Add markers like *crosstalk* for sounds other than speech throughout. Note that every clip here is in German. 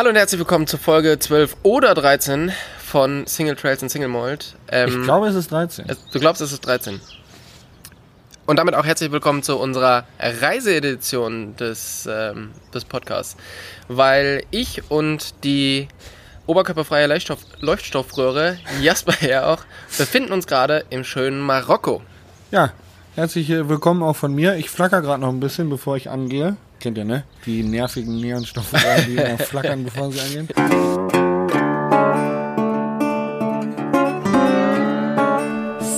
Hallo und herzlich willkommen zur Folge 12 oder 13 von Single Trails und Single Mold. Ähm, ich glaube, es ist 13. Du glaubst, es ist 13. Und damit auch herzlich willkommen zu unserer Reiseedition des, ähm, des Podcasts. Weil ich und die oberkörperfreie Leuchtstoff Leuchtstoffröhre, Jasper ja *laughs* auch, befinden uns gerade im schönen Marokko. Ja, herzlich willkommen auch von mir. Ich flacker gerade noch ein bisschen, bevor ich angehe. Kennt ihr, ne? Die nervigen Neonstoffe, die immer *laughs* flackern, bevor sie angehen.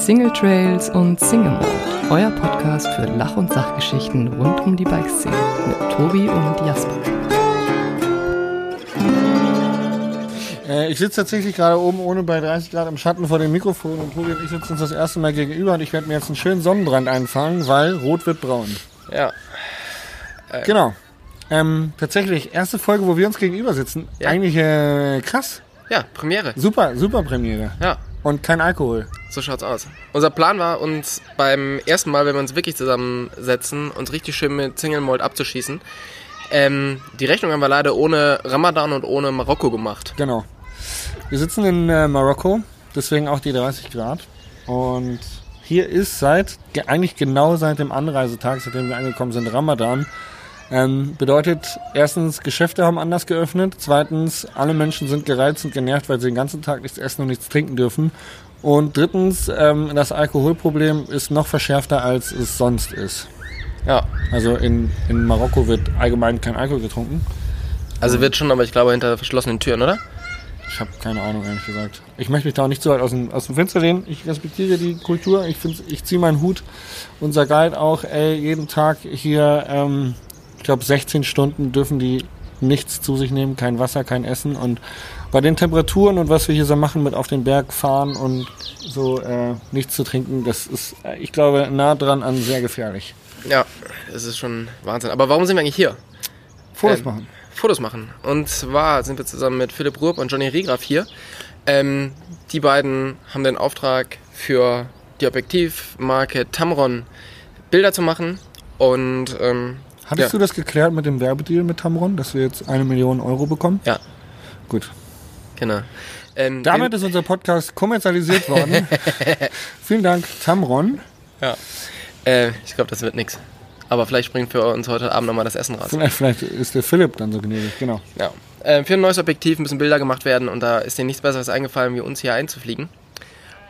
Single Trails und Single Mode, euer Podcast für Lach- und Sachgeschichten rund um die Bikeszene mit Tobi und Jasper. Äh, ich sitze tatsächlich gerade oben ohne bei 30 Grad im Schatten vor dem Mikrofon und Tobi und ich sitzen uns das erste Mal gegenüber und ich werde mir jetzt einen schönen Sonnenbrand einfangen, weil rot wird braun. Ja, äh, genau. Ähm, tatsächlich, erste Folge, wo wir uns gegenüber sitzen. Ja. Eigentlich äh, krass. Ja, Premiere. Super, super Premiere. Ja. Und kein Alkohol. So schaut's aus. Unser Plan war, uns beim ersten Mal, wenn wir uns wirklich zusammensetzen, uns richtig schön mit Single Malt abzuschießen. Ähm, die Rechnung haben wir leider ohne Ramadan und ohne Marokko gemacht. Genau. Wir sitzen in äh, Marokko, deswegen auch die 30 Grad. Und hier ist seit, eigentlich genau seit dem Anreisetag, seitdem wir angekommen sind, Ramadan. Ähm, bedeutet, erstens, Geschäfte haben anders geöffnet. Zweitens, alle Menschen sind gereizt und genervt, weil sie den ganzen Tag nichts essen und nichts trinken dürfen. Und drittens, ähm, das Alkoholproblem ist noch verschärfter, als es sonst ist. Ja. Also in, in Marokko wird allgemein kein Alkohol getrunken. Also wird schon, aber ich glaube hinter verschlossenen Türen, oder? Ich habe keine Ahnung, ehrlich gesagt. Ich möchte mich da auch nicht so weit aus dem, aus dem Fenster lehnen. Ich respektiere die Kultur. Ich, ich ziehe meinen Hut. Unser Guide auch, ey, jeden Tag hier ähm, ich glaube, 16 Stunden dürfen die nichts zu sich nehmen, kein Wasser, kein Essen. Und bei den Temperaturen und was wir hier so machen mit auf den Berg fahren und so äh, nichts zu trinken, das ist, äh, ich glaube, nah dran an sehr gefährlich. Ja, das ist schon Wahnsinn. Aber warum sind wir eigentlich hier? Fotos ähm, machen. Fotos machen. Und zwar sind wir zusammen mit Philipp Rupp und Johnny Riegraf hier. Ähm, die beiden haben den Auftrag für die Objektivmarke Tamron Bilder zu machen. Und ähm, Hattest ja. du das geklärt mit dem Werbedeal mit Tamron, dass wir jetzt eine Million Euro bekommen? Ja. Gut. Genau. Ähm, Damit ist unser Podcast kommerzialisiert worden. *laughs* Vielen Dank, Tamron. Ja. Äh, ich glaube, das wird nichts. Aber vielleicht bringt für uns heute Abend nochmal das Essen raus. Vielleicht, vielleicht, ist der Philipp dann so gnädig, genau. Ja. Äh, für ein neues Objektiv müssen Bilder gemacht werden und da ist dir nichts Besseres eingefallen, wie uns hier einzufliegen.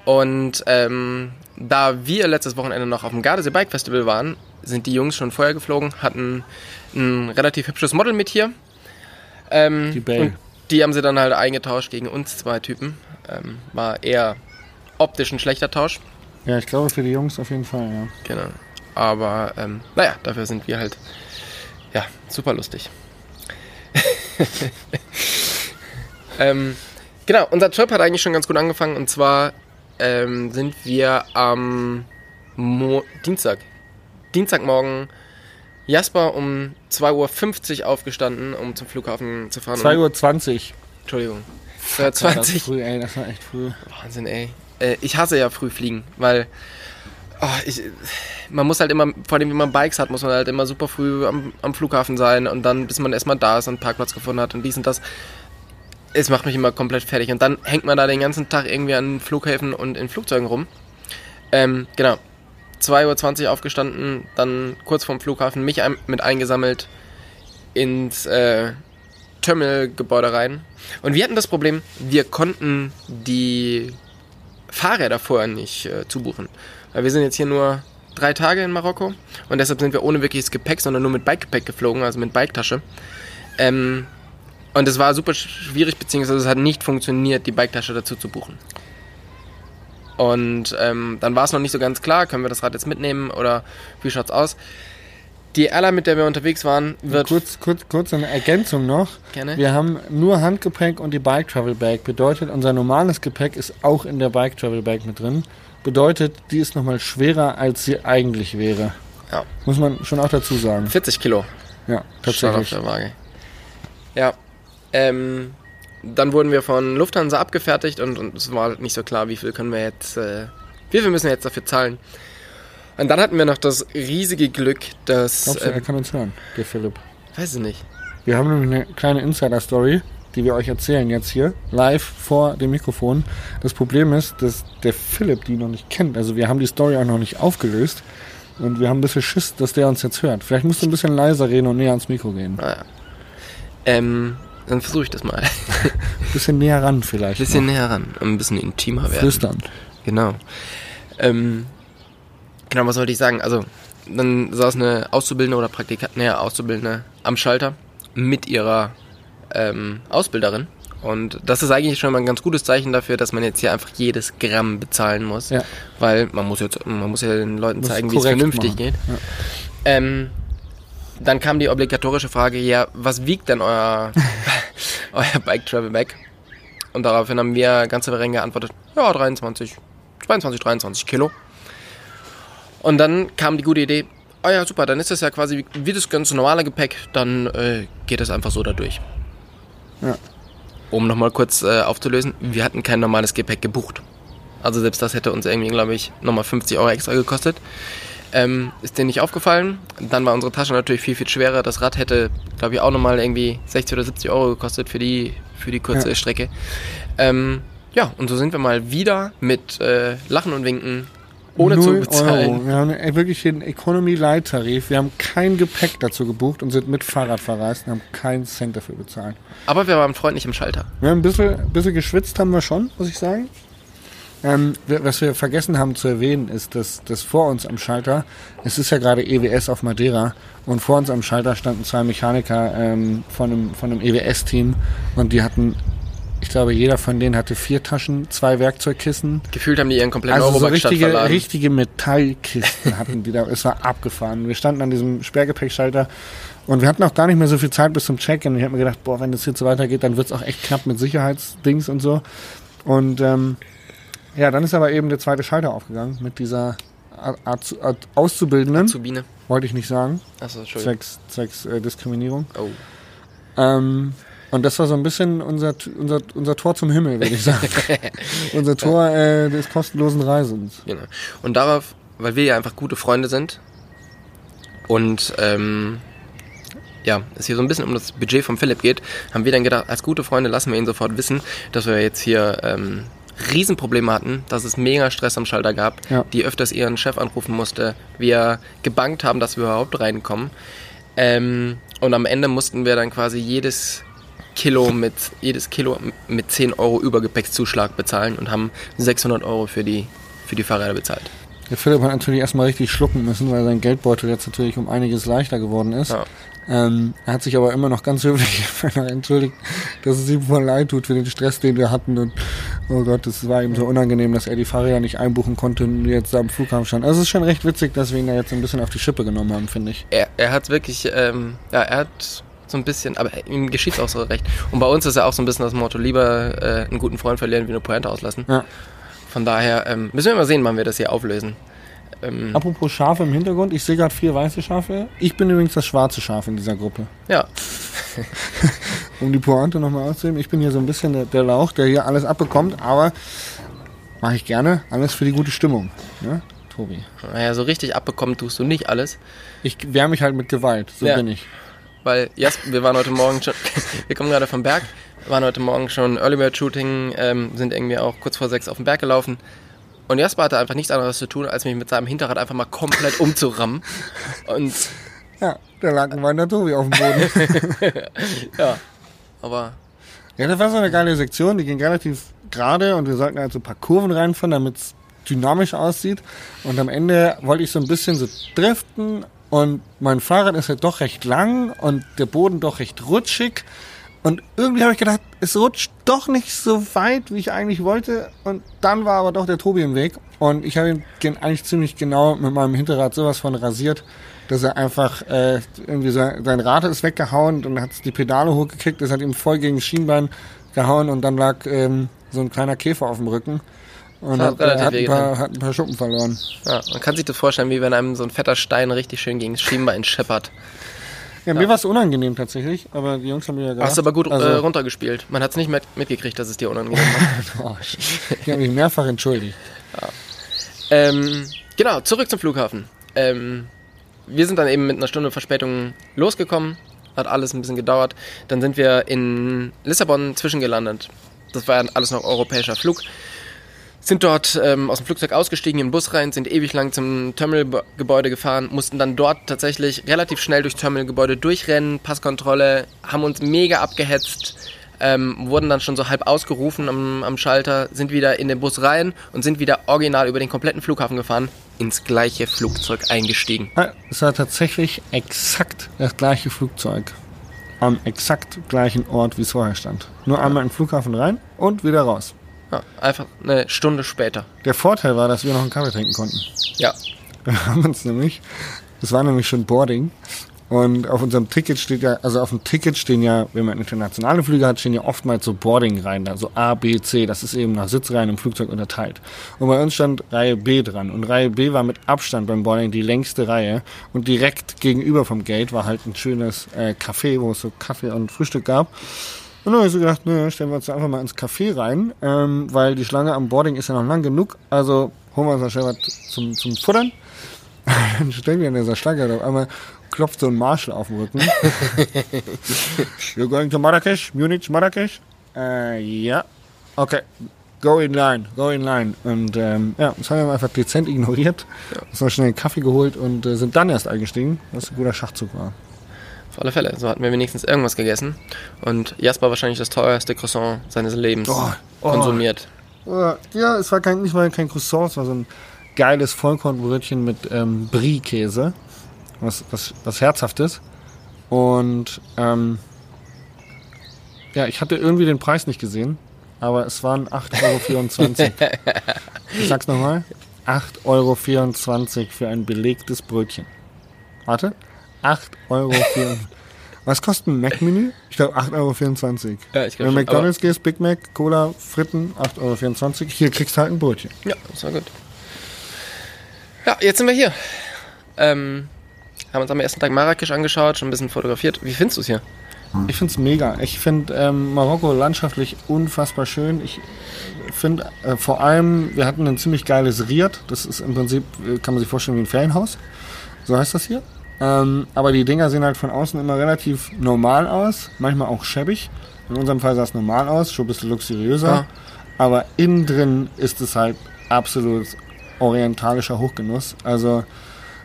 Und ähm, da wir letztes Wochenende noch auf dem Gardasee Bike Festival waren, sind die Jungs schon vorher geflogen, hatten ein relativ hübsches Model mit hier. Ähm, die Bell. die haben sie dann halt eingetauscht gegen uns zwei Typen. Ähm, war eher optisch ein schlechter Tausch. Ja, ich glaube für die Jungs auf jeden Fall, ja. Genau. Aber ähm, naja, dafür sind wir halt ja super lustig. *laughs* ähm, genau, unser Trip hat eigentlich schon ganz gut angefangen und zwar ähm, sind wir am Mo Dienstag, Dienstagmorgen Jasper um 2.50 Uhr aufgestanden, um zum Flughafen zu fahren. 2.20 Uhr. Entschuldigung. 2.20 Uhr. Das, früh, ey, das war echt früh. Wahnsinn, ey. Äh, ich hasse ja früh fliegen, weil oh, ich, man muss halt immer, vor allem wenn man Bikes hat, muss man halt immer super früh am, am Flughafen sein und dann, bis man erstmal da ist und einen Parkplatz gefunden hat und dies und das. Es macht mich immer komplett fertig. Und dann hängt man da den ganzen Tag irgendwie an Flughäfen und in Flugzeugen rum. Ähm, genau. 2.20 Uhr aufgestanden, dann kurz vorm Flughafen mich ein, mit eingesammelt ins äh, Terminalgebäude rein. Und wir hatten das Problem, wir konnten die Fahrräder vorher nicht äh, zubuchen. Weil wir sind jetzt hier nur drei Tage in Marokko und deshalb sind wir ohne wirkliches Gepäck, sondern nur mit Bikegepäck geflogen, also mit Biketasche. Ähm, und es war super schwierig, beziehungsweise es hat nicht funktioniert, die Biketasche dazu zu buchen. Und ähm, dann war es noch nicht so ganz klar, können wir das Rad jetzt mitnehmen oder wie schaut's aus? Die Airline, mit der wir unterwegs waren, wird. Kurz, kurz, kurz eine Ergänzung noch. Gerne. Wir haben nur Handgepäck und die Bike Travel Bag. Bedeutet, unser normales Gepäck ist auch in der Bike Travel Bag mit drin. Bedeutet, die ist nochmal schwerer, als sie eigentlich wäre. Ja. Muss man schon auch dazu sagen. 40 Kilo. Ja, tatsächlich. Auf der Waage. Ja. Ähm, dann wurden wir von Lufthansa abgefertigt und, und es war nicht so klar, wie viel können wir jetzt, äh, wie viel müssen wir jetzt dafür zahlen. Und dann hatten wir noch das riesige Glück, dass. Glaubst du, ähm, er kann uns hören, der Philipp? Weiß ich nicht. Wir haben nämlich eine kleine Insider-Story. die wir euch erzählen jetzt hier, live vor dem Mikrofon. Das Problem ist, dass der Philipp die noch nicht kennt. Also wir haben die Story auch noch nicht aufgelöst. Und wir haben ein bisschen Schiss, dass der uns jetzt hört. Vielleicht musst du ein bisschen leiser reden und näher ans Mikro gehen. Naja. Ähm, dann versuche ich das mal. Ein *laughs* bisschen näher ran vielleicht. Ein bisschen noch. näher ran, ein bisschen intimer werden. Flüstern. Genau. Ähm, genau, was wollte ich sagen? Also, dann saß eine Auszubildende oder Praktikantin, naja, Auszubildende am Schalter mit ihrer ähm, Ausbilderin. Und das ist eigentlich schon mal ein ganz gutes Zeichen dafür, dass man jetzt hier einfach jedes Gramm bezahlen muss. Ja. Weil man muss jetzt, man muss ja den Leuten Muss zeigen, wie es vernünftig machen. geht. Ja. Ähm, dann kam die obligatorische Frage, ja, was wiegt denn euer, *laughs* *laughs* euer Bike Travel Bag? Und daraufhin haben wir ganz souverän geantwortet, ja, 23, 22, 23 Kilo. Und dann kam die gute Idee, oh ja, super, dann ist das ja quasi wie, das ganz normale Gepäck, dann äh, geht es einfach so da durch. Ja. Um nochmal kurz äh, aufzulösen, wir hatten kein normales Gepäck gebucht. Also selbst das hätte uns irgendwie, glaube ich, nochmal 50 Euro extra gekostet. Ähm, ist denen nicht aufgefallen. Dann war unsere Tasche natürlich viel, viel schwerer. Das Rad hätte, glaube ich, auch nochmal irgendwie 60 oder 70 Euro gekostet für die, für die kurze Ja. Strecke. Ähm, ja, und so sind wir mal wieder mit äh, Lachen und Winken ohne zu bezahlen. Euro. Wir haben äh, wirklich den Economy Light Tarif. Wir haben kein Gepäck dazu gebucht und sind mit Fahrrad verreist und haben keinen Cent dafür bezahlt. Aber wir waren freundlich im Schalter. Wir haben ein bisschen, bisschen geschwitzt, haben wir schon, muss ich sagen. Ähm, was wir vergessen haben zu erwähnen, ist, dass, dass vor uns am Schalter, es ist ja gerade EWS auf Madeira, und vor uns am Schalter standen zwei Mechaniker ähm, von einem, von einem EWS-Team und die hatten, ich glaube, jeder von denen hatte vier Taschen, zwei Werkzeugkissen, Gefühlt haben die ihren kompletten also so richtige, verladen. richtige Metallkisten hatten die da. Es war abgefahren. Wir standen an diesem Sperrgepäckschalter und wir hatten auch gar nicht mehr so viel Zeit bis zum Check-in. Ich habe mir gedacht, boah, wenn das jetzt so weitergeht, dann wird's auch echt knapp mit Sicherheitsdings und so. Und ähm, ja, dann ist aber eben der zweite Schalter aufgegangen mit dieser Art Auszubildenden, Azubine. wollte ich nicht sagen, Achso, Entschuldigung. zwecks, zwecks äh, Diskriminierung. Oh. Ähm, und das war so ein bisschen unser, unser, unser Tor zum Himmel, würde ich sagen. *laughs* unser Tor äh, des kostenlosen Reisens. Genau. Und darauf, weil wir ja einfach gute Freunde sind und ähm, ja, es hier so ein bisschen um das Budget von Philipp geht, haben wir dann gedacht, als gute Freunde lassen wir ihn sofort wissen, dass wir jetzt hier ähm, Riesenprobleme hatten, dass es mega Stress am Schalter gab, Ja. die öfters ihren Chef anrufen musste, wir gebankt haben, dass wir überhaupt reinkommen. Ähm, und am Ende mussten wir dann quasi jedes Kilo mit jedes Kilo mit 10 Euro Übergepäckszuschlag bezahlen und haben 600 Euro für die für die Fahrräder bezahlt. Der Philipp hat natürlich erstmal richtig schlucken müssen, weil sein Geldbeutel jetzt natürlich um einiges leichter geworden ist. Ja. Ähm, er hat sich aber immer noch ganz höflich *laughs* entschuldigt, dass es ihm voll leid tut für den Stress, den wir hatten. Und oh Gott, es war ihm so unangenehm, dass er die Fahrräder nicht einbuchen konnte und jetzt da am Flughafen standen. Also es ist schon recht witzig, dass wir ihn da jetzt ein bisschen auf die Schippe genommen haben, finde ich. Er, er hat wirklich, ähm, ja, er hat so ein bisschen, aber ihm geschieht auch so recht. Und bei uns ist ja auch so ein bisschen das Motto, lieber äh, einen guten Freund verlieren, wie eine Pointe auslassen. Ja. Von daher ähm, müssen wir mal sehen, wann wir das hier auflösen. Ähm, Apropos Schafe im Hintergrund, ich sehe gerade vier weiße Schafe. Ich bin übrigens das schwarze Schaf in dieser Gruppe. ja, *laughs* Um die Pointe nochmal auszuheben, ich bin hier so ein bisschen der, Lauch, der hier alles abbekommt, aber mache ich gerne. Alles für die gute Stimmung. Ne, Tobi? naja, so richtig abbekommen tust du nicht alles. Ich wehre mich halt mit Gewalt, so Ja. bin ich. Weil, Jas, wir waren heute Morgen schon, *laughs* wir kommen gerade vom Berg, waren heute Morgen schon Early Bird Shooting, ähm, sind irgendwie auch kurz vor sechs auf den Berg gelaufen. Und Jasper hatte einfach nichts anderes zu tun, als mich mit seinem Hinterrad einfach mal komplett umzurammen. Und Ja, da lag ein weiter Tobi auf dem Boden. *laughs* ja, aber ja, das war so eine geile Sektion, die ging relativ gerade und wir sollten halt so ein paar Kurven reinfahren, damit es dynamisch aussieht. Und am Ende wollte ich so ein bisschen so driften und mein Fahrrad ist halt doch recht lang und der Boden doch recht rutschig. Und irgendwie habe ich gedacht, es rutscht doch nicht so weit, wie ich eigentlich wollte. Und dann war aber doch der Tobi im Weg. Und ich habe ihn gen- eigentlich ziemlich genau mit meinem Hinterrad sowas von rasiert, dass er einfach äh, irgendwie sein, sein Rad ist weggehauen und hat die Pedale hochgekickt. Das hat ihm voll gegen das Schienbein gehauen und dann lag ähm, so ein kleiner Käfer auf dem Rücken. Und hat hat, äh, ein paar, hat ein paar Schuppen verloren. ja, man kann sich das vorstellen, wie wenn einem so ein fetter Stein richtig schön gegen das Schienbein scheppert. Ja, mir war es unangenehm tatsächlich, aber die Jungs haben mir ja gesagt. Hast du aber gut also, äh, runtergespielt. Man hat es nicht mit, mitgekriegt, dass es dir unangenehm war. *laughs* oh, ich habe mich mehrfach entschuldigt. ähm, genau, zurück zum Flughafen. Ähm, wir sind dann eben mit einer Stunde Verspätung losgekommen hat alles ein bisschen gedauert. Dann sind wir in Lissabon zwischengelandet. Das war ja alles noch europäischer Flug. Sind dort ähm, aus dem Flugzeug ausgestiegen, in den Bus rein, sind ewig lang zum Terminalgebäude gefahren, mussten dann dort tatsächlich relativ schnell durchs Terminalgebäude durchrennen, Passkontrolle, haben uns mega abgehetzt, ähm, wurden dann schon so halb ausgerufen am, am Schalter, sind wieder in den Bus rein und sind wieder original über den kompletten Flughafen gefahren, ins gleiche Flugzeug eingestiegen. Es war tatsächlich exakt das gleiche Flugzeug. Am exakt gleichen Ort, wie es vorher stand. Nur einmal in den Flughafen rein und wieder raus. Ja, einfach eine Stunde später. Der Vorteil war, dass wir noch einen Kaffee trinken konnten. Ja, Wir *laughs* haben uns nämlich, das war nämlich schon Boarding. Und auf unserem Ticket steht ja, also auf dem Ticket stehen ja, wenn man internationale Flüge hat, stehen ja oftmals so Boarding-Reihen da, so A, B, C. Das ist eben nach Sitzreihen im Flugzeug unterteilt. Und bei uns stand Reihe B dran. Und Reihe B war mit Abstand beim Boarding die längste Reihe. Und direkt gegenüber vom Gate war halt ein schönes äh, Café, wo es so Kaffee und Frühstück gab. Und dann habe ich so gedacht, nö, stellen wir uns einfach mal ins Café rein, ähm, weil die Schlange am Boarding ist ja noch lang genug. Also holen wir uns da schnell was zum, zum Futtern. *laughs* Dann stellen wir in dieser Schlange und auf einmal klopft so ein Marshall auf den Rücken. *laughs* You're going to Marrakesch? Munich, Marrakesch? Äh, ja. Okay. Go in line, go in line. Und ähm, ja, das haben wir einfach dezent ignoriert. Uns noch schnell einen Kaffee geholt und äh, sind dann erst eingestiegen, was ein guter Schachzug war. Auf alle Fälle. So hatten wir wenigstens irgendwas gegessen. Und Jasper wahrscheinlich das teuerste Croissant seines Lebens Oh, oh. konsumiert. Äh, Ja, es war kein, nicht mal kein Croissant, es war so ein geiles Vollkornbrötchen mit ähm, Brie-Käse. Was, was, was Herzhaftes. Und ähm, ja, ich hatte irgendwie den Preis nicht gesehen, aber es waren 8,24 Euro. *laughs* ich sag's nochmal. 8,24 Euro für ein belegtes Brötchen. Warte. 8,24 Euro. Was kostet ein Mac-Menü? Ich glaube 8,24 Euro. Ja, ich Wenn du. McDonalds gehst, Big Mac, Cola, Fritten, 8,24 Euro. Hier kriegst du halt ein Brötchen. Ja, das war gut. Ja, jetzt sind wir hier. Ähm, haben uns am ersten Tag Marrakesch angeschaut, schon ein bisschen fotografiert. Wie findest du es hier? Ich find's mega. Ich finde ähm, Marokko landschaftlich unfassbar schön. Ich finde äh, vor allem, wir hatten ein ziemlich geiles Riad. Das ist im Prinzip, äh, kann man sich vorstellen, wie ein Ferienhaus. So heißt das hier. Ähm, aber die Dinger sehen halt von außen immer relativ normal aus, manchmal auch schäbig. In unserem Fall sah es normal aus, schon ein bisschen luxuriöser. Ja. Aber innen drin ist es halt absolut orientalischer Hochgenuss. Also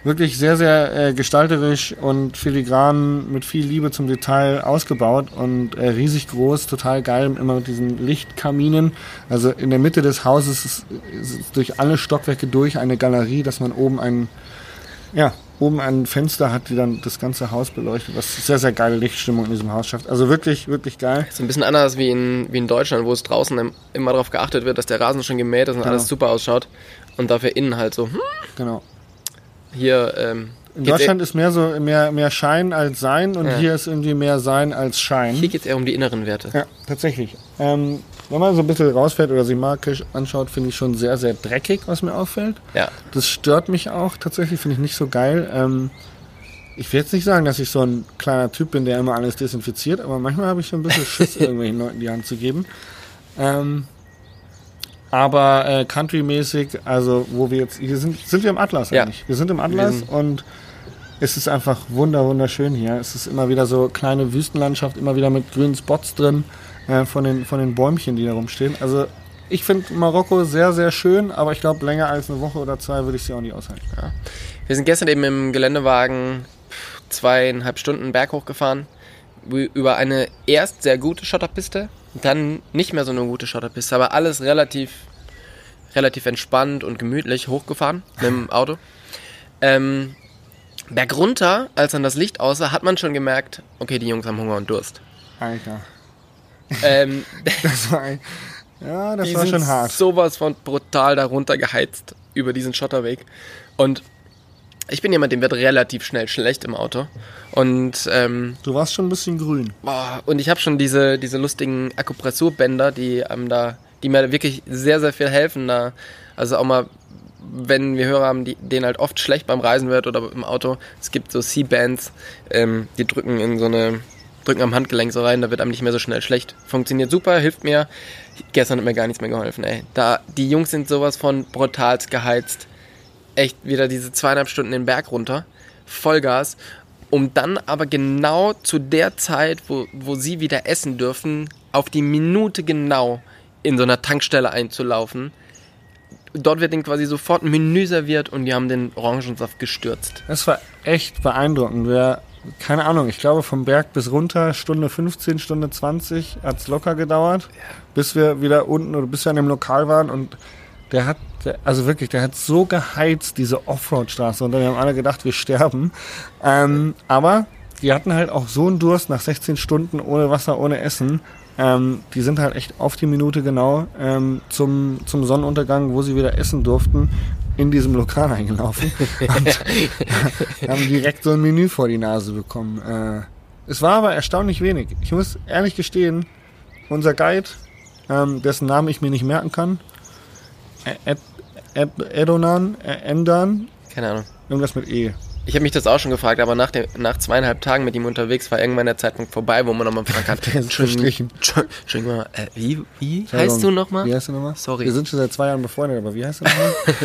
wirklich sehr, sehr äh, gestalterisch und filigran mit viel Liebe zum Detail ausgebaut und äh, riesig groß, total geil, immer mit diesen Lichtkaminen. Also in der Mitte des Hauses ist, ist durch alle Stockwerke durch eine Galerie, dass man oben ein, ja, oben ein Fenster hat, die dann das ganze Haus beleuchtet, was sehr, sehr geile Lichtstimmung in diesem Haus schafft. Also wirklich, wirklich geil. So ein bisschen anders wie in, wie in Deutschland, wo es draußen im- immer darauf geachtet wird, dass der Rasen schon gemäht ist und Genau. alles super ausschaut. Und dafür innen halt so, hm, Genau. hier, ähm, In Deutschland ist mehr so mehr, mehr Schein als Sein und Ja. hier ist irgendwie mehr Sein als Schein. hier geht es eher um die inneren Werte. Ja, tatsächlich. Ähm, wenn man so ein bisschen rausfährt oder sich Marrakesch anschaut, finde ich schon sehr, sehr dreckig, was mir auffällt. Ja. Das stört mich auch tatsächlich, finde ich nicht so geil. Ähm, ich will jetzt nicht sagen, dass ich so ein kleiner Typ bin, der immer alles desinfiziert, aber manchmal habe ich so ein bisschen Schiss, *laughs* irgendwelchen Leuten die Hand zu geben. Ähm, aber äh, countrymäßig, also wo wir jetzt, hier sind, sind wir im Atlas Ja. eigentlich. Wir sind im Atlas sind- und es ist einfach wunder, wunderschön hier. Es ist immer wieder so kleine Wüstenlandschaft, immer wieder mit grünen Spots drin äh, von, den, von den Bäumchen, die da rumstehen. Also ich finde Marokko sehr, sehr schön, aber ich glaube, länger als eine Woche oder zwei würde ich sie auch nicht aushalten. Wir sind gestern eben im Geländewagen zweieinhalb Stunden Berg hochgefahren. ü- Über eine erst sehr gute Schotterpiste, dann nicht mehr so eine gute Schotterpiste, aber alles relativ, relativ entspannt und gemütlich hochgefahren mit dem *laughs* Auto. Ähm, Berg runter, als dann das Licht aussah, hat man schon gemerkt, okay, die Jungs haben Hunger und Durst. Alter. Ähm, *laughs* Das war, ja, das die war schon hart. sowas von brutal darunter geheizt über diesen Schotterweg. Und ich bin jemand, dem wird relativ schnell schlecht im Auto. Und, ähm, Du warst schon ein bisschen grün. boah, und ich habe schon diese, diese lustigen Akupressurbänder, die einem da, die mir wirklich sehr, sehr viel helfen. Da. Also auch mal, wenn wir Hörer haben, die, denen halt oft schlecht beim Reisen wird oder im Auto. Es gibt so C-Bands, ähm, die drücken in so eine, drücken am Handgelenk so rein, da wird einem nicht mehr so schnell schlecht. Funktioniert super, hilft mir. Gestern hat mir gar nichts mehr geholfen, ey. Da, die Jungs sind sowas von brutal geheizt. Echt wieder diese zweieinhalb Stunden den Berg runter. Vollgas. um dann aber genau zu der Zeit, wo, wo sie wieder essen dürfen, auf die Minute genau in so einer Tankstelle einzulaufen. Dort wird ihnen quasi sofort ein Menü serviert und die haben den Orangensaft gestürzt. Das war echt beeindruckend. Wir, keine Ahnung, ich glaube vom Berg bis runter, Stunde 15, Stunde 20 hat es locker gedauert, bis wir wieder unten oder bis wir an dem Lokal waren und der hat, der, also wirklich, der hat so geheizt, diese Offroad-Straße und wir haben alle gedacht, wir sterben. Ähm, aber die hatten halt auch so einen Durst nach 16 Stunden ohne Wasser, ohne Essen. Ähm, die sind halt echt auf die Minute genau ähm, zum, zum Sonnenuntergang, wo sie wieder essen durften, in diesem Lokal eingelaufen *laughs* und haben direkt so ein Menü vor die Nase bekommen. Äh, es war aber erstaunlich wenig. Ich muss ehrlich gestehen, unser Guide, ähm, dessen Namen ich mir nicht merken kann, Ed, Ed, Edonan, Ed, Endan, Keine Ahnung. irgendwas mit E. Ich habe mich das auch schon gefragt, aber nach, dem, nach zweieinhalb Tagen mit ihm unterwegs war irgendwann der Zeitpunkt vorbei, wo man nochmal fragen *laughs* verstrichen. Entschuldigung, Entschuldigung, äh, wie, wie heißt du nochmal? Wie heißt du nochmal? Sorry. Wir sind schon seit zwei Jahren befreundet, aber wie heißt du nochmal? *laughs*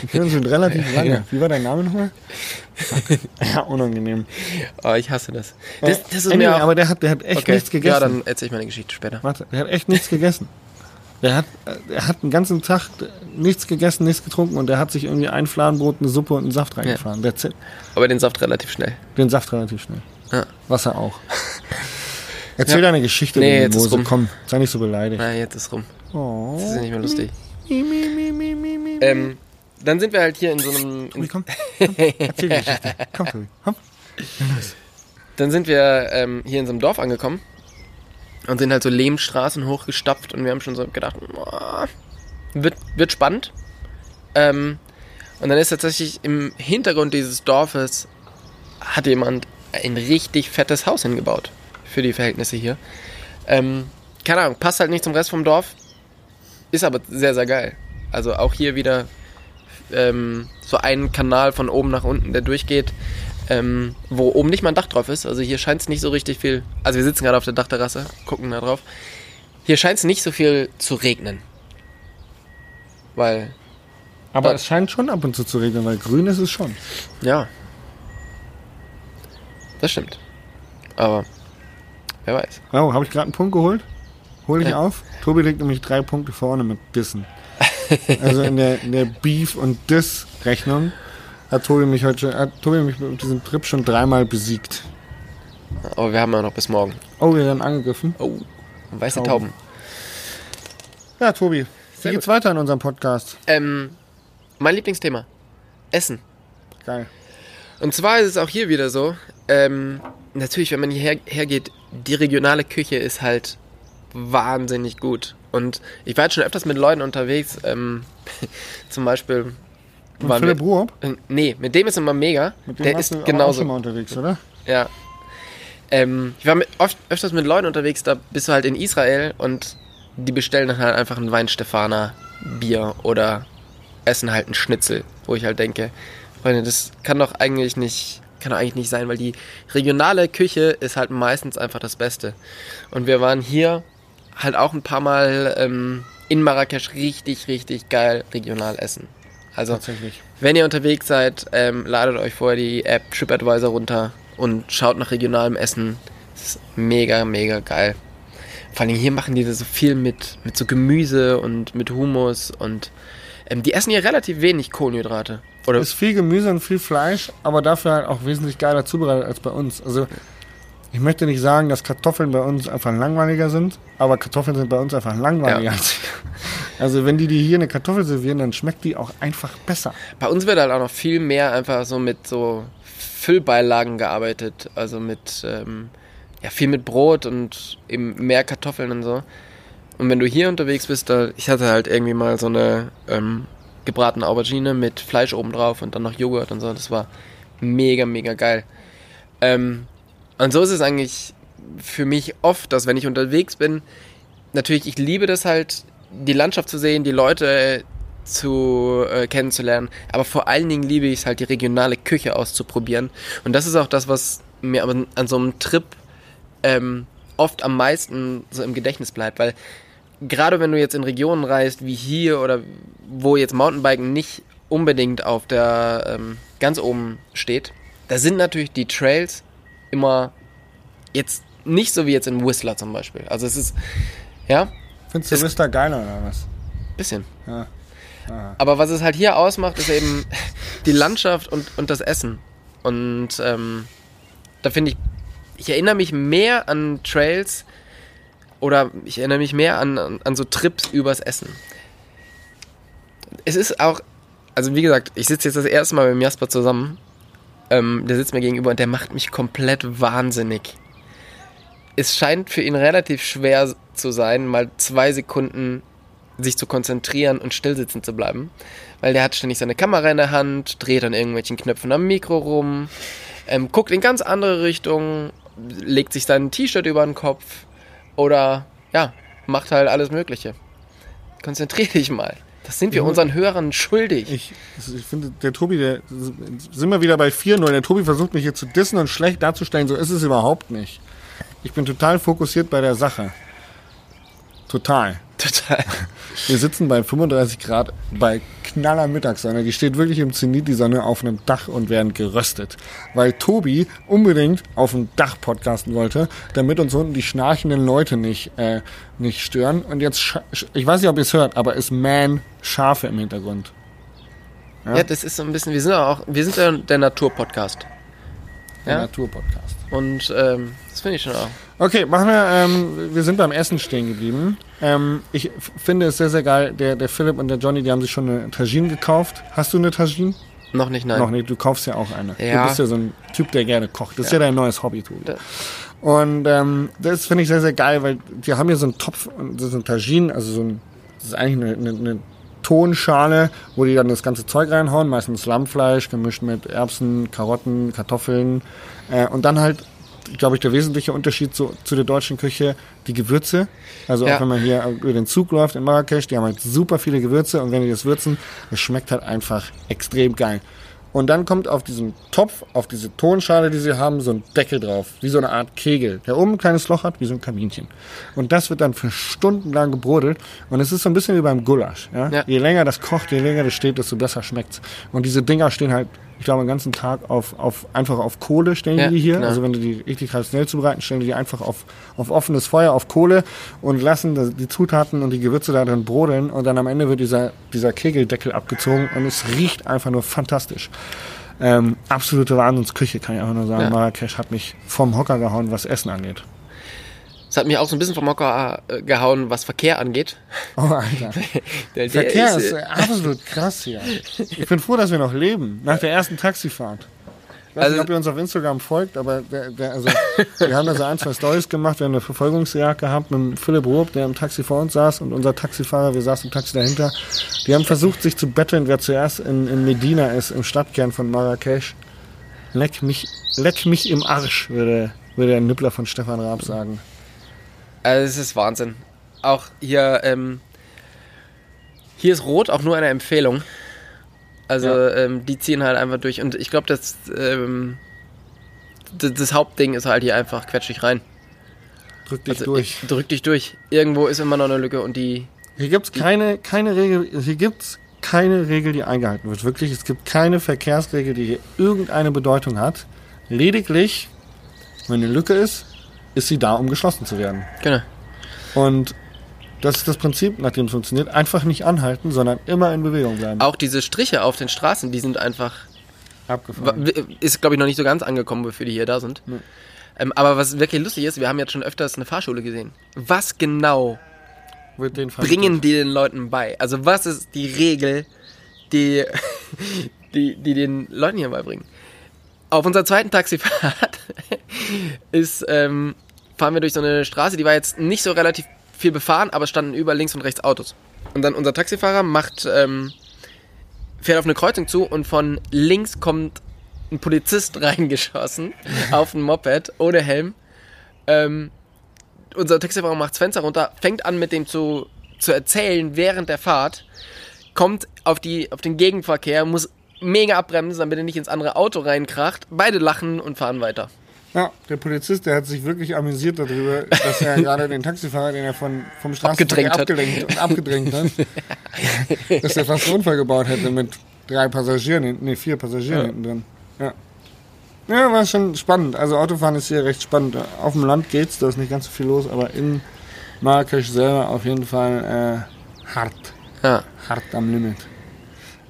Wir kennen uns schon relativ lange. Wie war dein Name nochmal? *laughs* Ja, unangenehm. Oh, ich hasse das. Das, das ist Anyway, mir auch... aber der hat, der hat echt okay. nichts gegessen. Ja, dann erzähle ich meine Geschichte später. Warte, der hat echt nichts gegessen. Der hat, der hat den ganzen Tag nichts gegessen, nichts getrunken und der hat sich irgendwie ein Fladenbrot, eine Suppe und einen Saft reingefahren. That's it. Aber den Saft relativ schnell. Den Saft relativ schnell. Ja. Wasser auch. *laughs* Erzähl Ja. deine Geschichte, Nee, jetzt ist Mose. rum. Komm, sei nicht so beleidigt. Na, jetzt ist rum. Oh. Das ist ja nicht mehr lustig. Mi, mi, mi. Ähm, dann sind wir halt hier in so einem... Tobi, komm. komm. *laughs* Erzähl die Geschichte. Komm, Tobi. Komm. dann sind wir ähm, hier in so einem Dorf angekommen und sind halt so Lehmstraßen hochgestapft und wir haben schon so gedacht, "Boah, wird, wird spannend. Ähm, und dann ist tatsächlich im Hintergrund dieses Dorfes hat jemand ein richtig fettes Haus hingebaut für die Verhältnisse hier. Ähm, keine Ahnung, passt halt nicht zum Rest vom Dorf, ist aber sehr, sehr geil. Also auch hier wieder ähm, so ein Kanal von oben nach unten, der durchgeht, ähm, wo oben nicht mal ein Dach drauf ist. Also hier scheint es nicht so richtig viel. Also wir sitzen gerade auf der Dachterrasse, gucken da drauf. Hier scheint es nicht so viel zu regnen. Weil, Aber es scheint schon ab und zu zu regnen, weil grün ist es schon. ja. Das stimmt. Aber, wer weiß. Oh, habe ich gerade einen Punkt geholt? Hol ich Ja. auf? Tobi liegt nämlich drei Punkte vorne mit Dissen. Also in der, in der Beef- und Diss-Rechnung hat Tobi mich heute schon, hat Tobi mich mit diesem Trip schon dreimal besiegt. Aber wir haben ja noch bis morgen. Oh, wir werden angegriffen. Oh, weiße Tauben. Tauben. Ja, Tobi, wie geht's weiter in unserem Podcast? Ähm, mein Lieblingsthema. Essen. Geil. Und zwar ist es auch hier wieder so, ähm, natürlich, wenn man hierher hergeht, die regionale Küche ist halt wahnsinnig gut. Und ich war jetzt schon öfters mit Leuten unterwegs, ähm, *laughs* zum Beispiel Waren Philipp wir, Ruob, äh, nee, mit dem ist immer mega. mit dem Der ist du auch schon genauso. mal unterwegs, oder? Ja. Ähm, ich war mit, oft, öfters mit Leuten unterwegs, da bist du halt in Israel und die bestellen dann halt einfach ein Weinstefaner Bier oder essen halt einen Schnitzel, wo ich halt denke, Freunde, das kann doch eigentlich nicht, kann doch eigentlich nicht sein, weil die regionale Küche ist halt meistens einfach das Beste. Und wir waren hier halt auch ein paar Mal ähm, in Marrakesch richtig, richtig geil regional essen. Also wenn ihr unterwegs seid, ähm, ladet euch vorher die App TripAdvisor runter und schaut nach regionalem Essen. Das ist mega, mega geil. Vor allem hier machen die so viel mit, mit so Gemüse und mit Hummus und ähm, die essen hier relativ wenig Kohlenhydrate. Oder ist viel Gemüse und viel Fleisch, aber dafür halt auch wesentlich geiler zubereitet als bei uns. Also ich möchte nicht sagen, dass Kartoffeln bei uns einfach langweiliger sind, aber Kartoffeln sind bei uns einfach langweiliger. Ja. als Also wenn die dir hier eine Kartoffel servieren, dann schmeckt die auch einfach besser. bei uns wird halt auch noch viel mehr einfach so mit so Füllbeilagen gearbeitet. Also mit, ähm, ja, viel mit Brot und eben mehr Kartoffeln und so. Und wenn du hier unterwegs bist, da, ich hatte halt irgendwie mal so eine ähm, gebratene Aubergine mit Fleisch oben drauf und dann noch Joghurt und so. Das war mega, mega geil. Ähm, und so ist es eigentlich für mich oft, dass wenn ich unterwegs bin, natürlich, ich liebe das halt, die Landschaft zu sehen, die Leute zu äh, kennenzulernen, aber vor allen Dingen liebe ich es halt, die regionale Küche auszuprobieren. Und das ist auch das, was mir aber an so einem Trip ähm, oft am meisten so im Gedächtnis bleibt, weil gerade wenn du jetzt in Regionen reist, wie hier oder wo jetzt Mountainbiken nicht unbedingt auf der ähm, ganz oben steht, da sind natürlich die Trails immer jetzt nicht so wie jetzt in Whistler zum Beispiel. Also es ist, ja, Findest du Es- Whistler geiler oder was? bisschen. Ja. Ah. Aber was es halt hier ausmacht, ist eben die Landschaft und, und das Essen. Und ähm, da finde ich, ich erinnere mich mehr an Trails oder ich erinnere mich mehr an, an, an so Trips übers Essen. Es ist auch, also wie gesagt, ich sitze jetzt das erste Mal mit dem Jasper zusammen. Ähm, der sitzt mir gegenüber und der macht mich komplett wahnsinnig. Es scheint für ihn relativ schwer zu sein, mal zwei Sekunden sich zu konzentrieren und still sitzen zu bleiben. Weil der hat ständig seine Kamera in der Hand, dreht an irgendwelchen Knöpfen am Mikro rum, ähm, guckt in ganz andere Richtungen, legt sich sein T-Shirt über den Kopf oder ja, macht halt alles Mögliche. Konzentrier dich mal. Das sind wir unseren Hörern schuldig. Ich, ich finde, der Tobi, der sind wir wieder bei 4-0. Der Tobi versucht mich hier zu dissen und schlecht darzustellen. So ist es überhaupt nicht. Ich bin total fokussiert bei der Sache. Total. Total. Wir sitzen bei 35 Grad bei knaller Mittagssonne. Die steht wirklich im Zenit, die Sonne, auf einem Dach und werden geröstet. Weil Tobi unbedingt auf dem Dach podcasten wollte, damit uns unten die schnarchenden Leute nicht, äh, nicht stören. Und jetzt, ich weiß nicht, ob ihr es hört, aber es man Schafe im Hintergrund. Ja. das ist so ein bisschen, wir sind auch, wir sind ja der Naturpodcast. Der Ja. Naturpodcast. Und ähm, das finde ich schon auch. Okay, machen wir, ähm, wir sind beim Essen stehen geblieben. Ähm, ich finde es sehr, sehr geil. Der, der Philipp und der Johnny, die haben sich schon eine Tagine gekauft. Hast du eine Tagine? Noch nicht, nein. Noch nicht, du kaufst ja auch eine. Ja. Du bist ja so ein Typ, der gerne kocht. Das ist ja, dein neues Hobby. Da- Und ähm, das finde ich sehr, sehr geil, weil die haben hier so einen Topf, und das ist ein Tagine, also so ein, das ist eigentlich eine, eine, eine Tonschale, wo die dann das ganze Zeug reinhauen, meistens Lammfleisch, gemischt mit Erbsen, Karotten, Kartoffeln äh, und dann halt, glaube ich, der wesentliche Unterschied zu, zu der deutschen Küche, die Gewürze. Also Ja. auch wenn man hier über den Zug läuft in Marrakesch, die haben halt super viele Gewürze und wenn die das würzen, das schmeckt halt einfach extrem geil. Und dann kommt auf diesen Topf, auf diese Tonschale, die sie haben, so ein Deckel drauf, wie so eine Art Kegel, der oben ein kleines Loch hat, wie so ein Kaminchen. Und das wird dann für Stunden lang gebrodelt. Und es ist so ein bisschen wie beim Gulasch. Ja? Ja. Je länger das kocht, je länger das steht, desto besser schmeckt's. Und diese Dinger stehen halt, ich glaube, den ganzen Tag auf, auf einfach auf Kohle stellen Ja, die hier. genau. Also wenn du die richtig traditionell zubereiten, stellen die die einfach auf, auf offenes Feuer, auf Kohle und lassen das- die Zutaten und die Gewürze da drin brodeln. Und dann am Ende wird dieser, dieser Kegeldeckel abgezogen und es riecht einfach nur fantastisch. Ähm, absolute Wahnsinnsküche, kann ich einfach nur sagen. Ja. Marrakesch hat mich vom Hocker gehauen, was Essen angeht. Das hat mich auch so ein bisschen vom Hocker äh, gehauen, was Verkehr angeht. *laughs* Oh, Alter. *laughs* Der, der Verkehr ist äh, äh, absolut krass hier. Ich bin froh, dass wir noch leben. Nach der ersten Taxifahrt. Ich weiß Also- nicht, ob ihr uns auf Instagram folgt, aber der, der, also, wir haben da so ein, zwei Stories gemacht. Wir haben eine Verfolgungsjagd gehabt mit Philipp Rupp, der im Taxi vor uns saß und unser Taxifahrer, wir saßen im Taxi dahinter. Die haben versucht, sich zu betteln, wer zuerst in, in Medina ist, im Stadtkern von Marrakesch. Leck mich, leck mich im Arsch, würde, würde der Nippler von Stefan Raab sagen. Also es ist Wahnsinn. Auch hier, ähm, hier ist Rot auch nur eine Empfehlung. Also ähm, die ziehen halt einfach durch. Und ich glaube, das, ähm, das, das Hauptding ist halt hier einfach quetsch dich rein. Drück dich Also, durch. Drück dich durch. Irgendwo ist immer noch eine Lücke und die. Hier gibt's keine, keine Regel, hier gibt's keine Regel, die eingehalten wird. Wirklich, es gibt keine Verkehrsregel, die hier irgendeine Bedeutung hat. Lediglich, wenn eine Lücke ist, ist sie da, um geschlossen zu werden. Genau. Und das ist das Prinzip, nach dem es funktioniert. Einfach nicht anhalten, sondern immer in Bewegung bleiben. Auch diese Striche auf den Straßen, die sind einfach. Abgefahren. Ist, glaube ich, noch nicht so ganz angekommen, wofür die hier da sind. Nee. Ähm, aber was wirklich lustig ist, wir haben jetzt schon öfters eine Fahrschule gesehen. Was genau Wird den vermittelt. bringen die den Leuten bei? Also was ist die Regel, die, *laughs* die, die den Leuten hier beibringen? Auf unserer zweiten Taxifahrt ist, ähm, fahren wir durch so eine Straße, die war jetzt nicht so relativ viel befahren, aber standen über links und rechts Autos. Und dann unser Taxifahrer macht, ähm, fährt auf eine Kreuzung zu und von links kommt ein Polizist *laughs* reingeschossen auf ein Moped ohne Helm. Ähm, unser Taxifahrer macht das Fenster runter, fängt an mit dem zu, zu erzählen während der Fahrt, kommt auf, die, auf den Gegenverkehr, muss mega abbremsen, damit er nicht ins andere Auto reinkracht. Beide lachen und fahren weiter. Ja, der Polizist, der hat sich wirklich amüsiert darüber, dass er *laughs* gerade den Taxifahrer, den er von, vom Straßenverkehr Abgedrängt hat. abgedrängt hat, *laughs* dass er fast einen Unfall gebaut hätte mit drei Passagieren, hinten- nee, vier Passagieren Ja. hinten drin. Ja. Ja, war schon spannend. Also Autofahren ist hier recht spannend. Auf dem Land geht's, da ist nicht ganz so viel los, aber in Marrakesch selber auf jeden Fall äh, hart. Ja. Hart am Limit.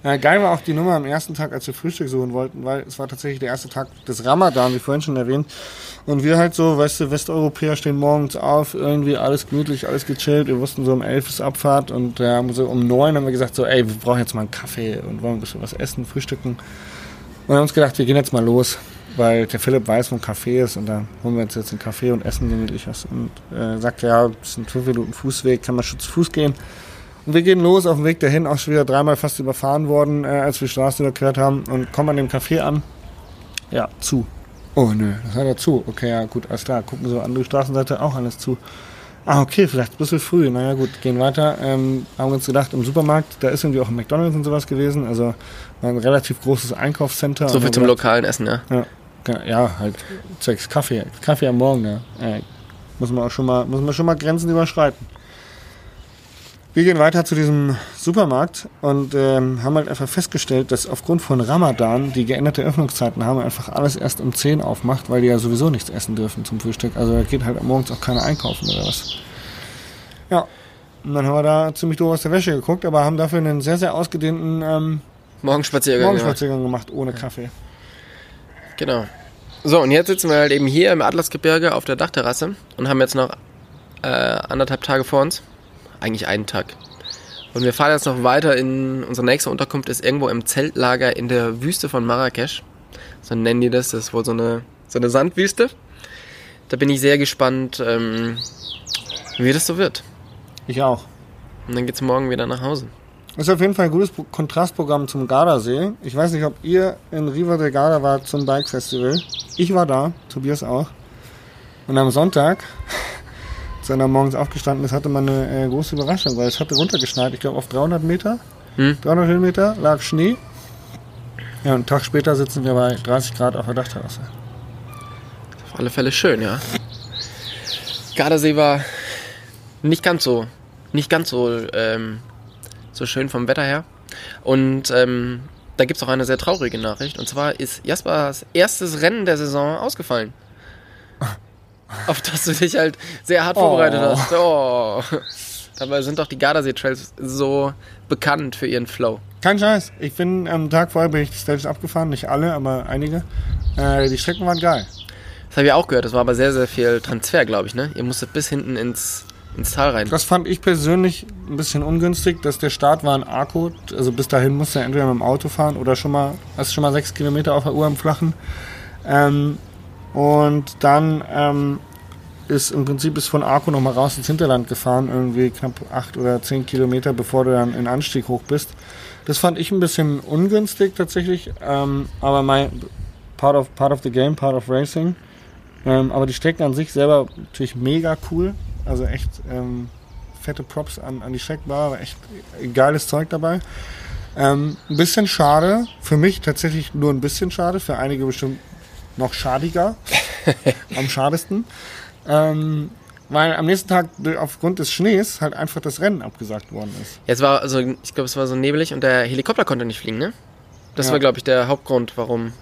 Äh, geil war auch die Nummer am ersten Tag, als wir Frühstück suchen wollten, weil es war tatsächlich der erste Tag des Ramadan, wie vorhin schon erwähnt. Und wir halt so, weißt du, Westeuropäer stehen morgens auf, irgendwie alles gemütlich, alles gechillt. Wir wussten so um elf ist Abfahrt und äh, haben so um neun haben wir gesagt so, ey, wir brauchen jetzt mal einen Kaffee und wollen ein bisschen was essen, frühstücken. Und haben uns gedacht, wir gehen jetzt mal los, weil der Philipp weiß, wo ein Café ist und dann holen wir uns jetzt einen Kaffee und essen gemütlich was. Und äh, sagt, ja, es sind fünf Minuten Fußweg, kann man schon zu Fuß gehen. Und wir gehen los auf dem Weg dahin, auch schon wieder dreimal fast überfahren worden, äh, als wir die Straße überquert haben und kommen an dem Café an. Ja, zu. Oh nö, das hat er zu. Okay, ja gut, alles klar. Gucken so andere Straßenseite, auch alles zu. Ah, okay, vielleicht ein bisschen früh. Naja gut, gehen weiter. Ähm, haben uns gedacht, im Supermarkt, da ist irgendwie auch ein McDonalds und sowas gewesen. Also war ein relativ großes Einkaufscenter. So viel zum gedacht, lokalen Essen, ja. ja, ja, halt zwecks Kaffee. Kaffee am Morgen, ja. Äh, muss man auch schon mal, muss man schon mal Grenzen überschreiten. Wir gehen weiter zu diesem Supermarkt und ähm, haben halt einfach festgestellt, dass aufgrund von Ramadan die geänderte Öffnungszeiten haben, einfach alles erst um 10 aufmacht, weil die ja sowieso nichts essen dürfen zum Frühstück. Also da geht halt morgens auch keiner einkaufen oder was. Ja, und dann haben wir da ziemlich doof aus der Wäsche geguckt, aber haben dafür einen sehr, sehr ausgedehnten ähm, Morgenspaziergang. Morgenspaziergang gemacht ohne Kaffee. Genau. So, und jetzt sitzen wir halt eben hier im Atlasgebirge auf der Dachterrasse und haben jetzt noch äh, anderthalb Tage vor uns. Eigentlich einen Tag. Und wir fahren jetzt noch weiter in unsere nächste Unterkunft ist irgendwo im Zeltlager in der Wüste von Marrakesch. So nennen die das. Das ist wohl so eine, so eine Sandwüste. Da bin ich sehr gespannt, ähm, wie das so wird. Ich auch. Und dann geht's morgen wieder nach Hause. Ist auf jeden Fall ein gutes Pro- Kontrastprogramm zum Gardasee. Ich weiß nicht, ob ihr in Riva del Garda wart zum Bike Festival. Ich war da, Tobias auch. Und am Sonntag, als er dann morgens aufgestanden ist, hatte man eine äh, große Überraschung, weil es hatte runtergeschneit. Ich glaube, auf 300 Meter, Hm? 300 Höhenmeter lag Schnee. Ja, und einen Tag später sitzen wir bei 30 Grad auf der Dachterrasse. Auf alle Fälle schön, ja. Gardasee war nicht ganz so, nicht ganz so, ähm, so schön vom Wetter her. Und ähm, da gibt's auch eine sehr traurige Nachricht. Und zwar ist Jaspers erstes Rennen der Saison ausgefallen. Auf das du dich halt sehr hart vorbereitet Oh. hast. Oh. Dabei sind doch die Gardasee-Trails so bekannt für ihren Flow. Kein Scheiß. Ich bin am Tag vorher bin ich die Stages abgefahren, nicht alle, aber einige. Äh, die Strecken waren geil. Das habe ich auch gehört. Das war aber sehr, sehr viel Transfer, glaube ich, ne? Ihr musstet bis hinten ins, ins Tal rein. Das fand ich persönlich ein bisschen ungünstig, dass der Start war in Arco. Also bis dahin musste er entweder mit dem Auto fahren oder schon mal, hast schon mal sechs Kilometer auf der Uhr im Flachen. Ähm, und dann ähm, ist im Prinzip ist von Arco nochmal raus ins Hinterland gefahren, irgendwie knapp acht oder zehn Kilometer, bevor du dann in Anstieg hoch bist. Das fand ich ein bisschen ungünstig tatsächlich, ähm, aber mein part of, part of the game, part of racing. Ähm, aber die Strecken an sich selber natürlich mega cool. Also echt ähm, fette Props an, an die Streckbar, echt geiles Zeug dabei. Ähm, ein bisschen schade, für mich tatsächlich nur ein bisschen schade, für einige bestimmt noch schadiger, *laughs* am schadesten. Ähm, weil am nächsten Tag aufgrund des Schnees halt einfach das Rennen abgesagt worden ist. Jetzt war, also ich glaube, es war so nebelig und der Helikopter konnte nicht fliegen, ne? Das Ja. war, glaube ich, der Hauptgrund, warum.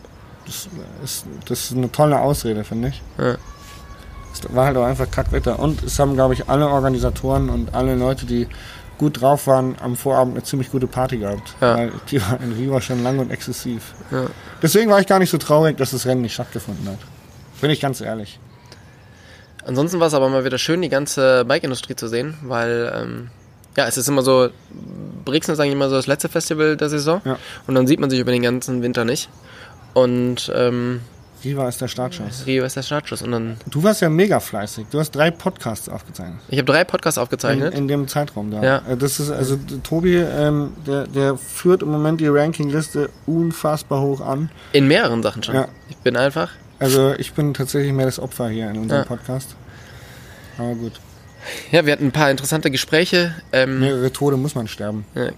Das ist, das ist eine tolle Ausrede, finde ich. Ja. Es war halt auch einfach Kackwetter. Und es haben, glaube ich, alle Organisatoren und alle Leute, die gut drauf waren, am Vorabend eine ziemlich gute Party gehabt. Ja. Weil die war in Rio schon lang und exzessiv. Ja. Deswegen war ich gar nicht so traurig, dass das Rennen nicht stattgefunden hat. Bin ich ganz ehrlich. Ansonsten war es aber mal wieder schön, die ganze Bike-Industrie zu sehen, weil, ähm, ja, es ist immer so, Brixen ist eigentlich immer so das letzte Festival der Saison Ja. und dann sieht man sich über den ganzen Winter nicht. Und ähm, Riva ist der Startschuss. Rio ist der Startschuss. Und dann, Du warst ja mega fleißig. Du hast drei Podcasts aufgezeichnet. ich habe drei Podcasts In, aufgezeichnet. in dem Zeitraum da. Ja. Äh, Das ist, also Tobi, ähm, der, der führt im Moment die Rankingliste unfassbar hoch an. In mehreren Sachen schon. Ja. Ich bin einfach, Also ich bin tatsächlich mehr das Opfer hier in unserem Ja. Podcast. Aber gut. ja, wir hatten ein paar interessante Gespräche. Ähm, Mehrere Tode muss man sterben. Ja.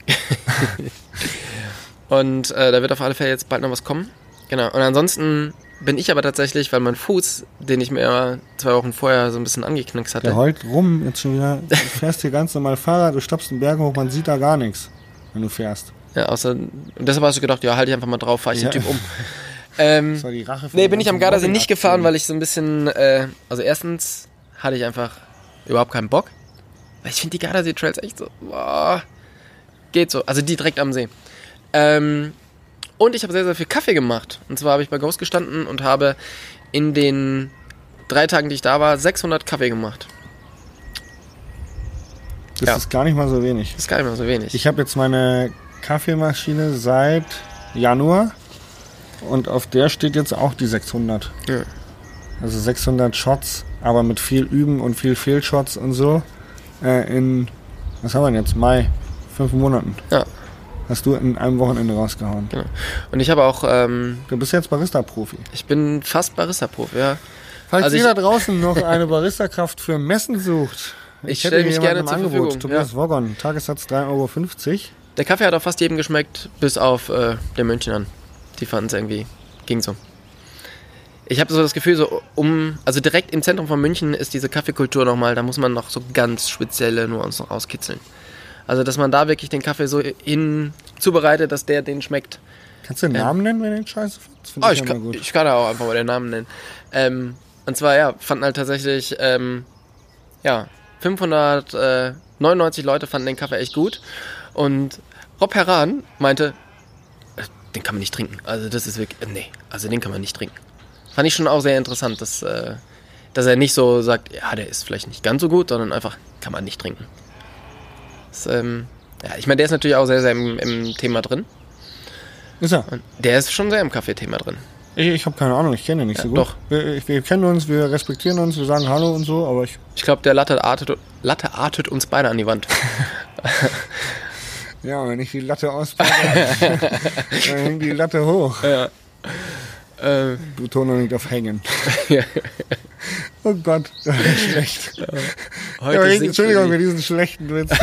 *laughs* und äh, da wird auf alle Fälle jetzt bald noch was kommen. Genau. Und ansonsten bin ich aber tatsächlich, weil mein Fuß, den ich mir zwei Wochen vorher so ein bisschen angeknackst hatte, Der heult rum jetzt schon wieder. Du *laughs* fährst hier ganz normal Fahrrad, du stoppst den Berg hoch, man sieht da gar nichts, wenn du fährst. ja, außer, und deshalb hast du gedacht, ja, halte ich einfach mal drauf, fahre ich Ja. den Typ um. *laughs* Das Ähm, war die Rache nee, bin ich am Gardasee nicht gefahren, weil ich so ein bisschen, äh, also erstens hatte ich einfach überhaupt keinen Bock. Weil ich finde die Gardasee Trails echt so, boah, geht so. Also die direkt am See. Ähm, und ich habe sehr, sehr viel Kaffee gemacht. Und zwar habe ich bei Ghost gestanden und habe in den drei Tagen, die ich da war, 600 Kaffee gemacht. Das Ja. ist gar nicht mal so wenig. Das ist gar nicht mal so wenig. Ich habe jetzt meine Kaffeemaschine seit Januar und auf der steht jetzt auch die 600. Ja. Also 600 Shots, aber mit viel Üben und viel Fehlshots und so. Äh, in, was haben wir denn jetzt? Mai, fünf Monaten. Ja. Hast du in einem Wochenende rausgehauen. Und ich habe auch, ähm, Du bist jetzt Barista-Profi. ich bin fast Barista-Profi, ja. Falls Also ich- da draußen noch eine Barista-Kraft für Messen sucht, Ich hätte stell hier mich gerne zur Angebot. Verfügung, Tobias Woggon, Tagessatz 3,50 Euro. Der Kaffee hat auch fast jedem geschmeckt, bis auf äh, den Münchnern. Die fanden es irgendwie, ging so. Ich habe so das Gefühl, so um, also direkt im Zentrum von München ist diese Kaffeekultur nochmal, da muss man noch so ganz spezielle Nuancen rauskitzeln. Also, dass man da wirklich den Kaffee so hin zubereitet, dass der den schmeckt. Kannst du den Ähm. Namen nennen, wenn du den scheiße findest? Find Oh, ich, ja kann, ich kann da auch einfach mal den Namen nennen. Ähm, und zwar, ja, fanden halt tatsächlich, ähm, ja, 599 Leute fanden den Kaffee echt gut. Und Rob Heran meinte, äh, den kann man nicht trinken. Also das ist wirklich, nee, also den kann man nicht trinken. Fand ich schon auch sehr interessant, dass, äh, dass er nicht so sagt, ja, der ist vielleicht nicht ganz so gut, sondern einfach kann man nicht trinken. Das, ähm, ja, ich meine, der ist natürlich auch sehr, sehr im, im Thema drin. Ist er. Und der ist schon sehr im Kaffeethema drin. Ich, ich habe keine Ahnung, ich kenne ihn nicht Ja, so gut. doch. Wir, ich- wir kennen uns, wir respektieren uns, wir sagen Hallo und so, aber ich. Ich glaube, der Latte artet, Latte artet uns beide an die Wand. *laughs* Ja, wenn ich die Latte auspacke, *laughs* dann hängt die Latte hoch. Äh, Betonung liegt auf Hängen. *laughs* *laughs* Oh Gott, das ist schlecht. *laughs* heute Ja, Entschuldigung für diesen schlechten Witz. *laughs*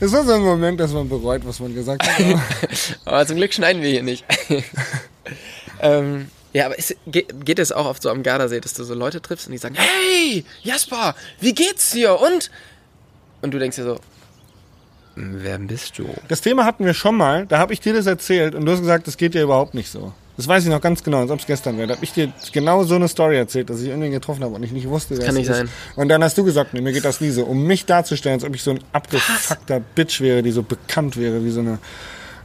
Es war so ein Moment, dass man bereut, was man gesagt hat. aber- Aber zum Glück schneiden wir hier nicht. ähm, ja, aber ist, geht, es auch oft so am Gardasee, dass du so Leute triffst und die sagen, hey, Jasper, wie geht's dir? Und? Und du denkst dir so, wer bist du? Das Thema hatten wir schon mal, da habe ich dir das erzählt und du hast gesagt, das geht ja überhaupt nicht so. Das weiß ich noch ganz genau, als ob es gestern wäre. Da habe ich dir genau so eine Story erzählt, dass ich irgendwen getroffen habe und ich nicht wusste, wer kann es nicht ist. sein. Und dann hast du gesagt, nee, mir geht das nie so. Um mich darzustellen, als ob ich so ein abgefuckter Bitch wäre, die so bekannt wäre, wie so eine,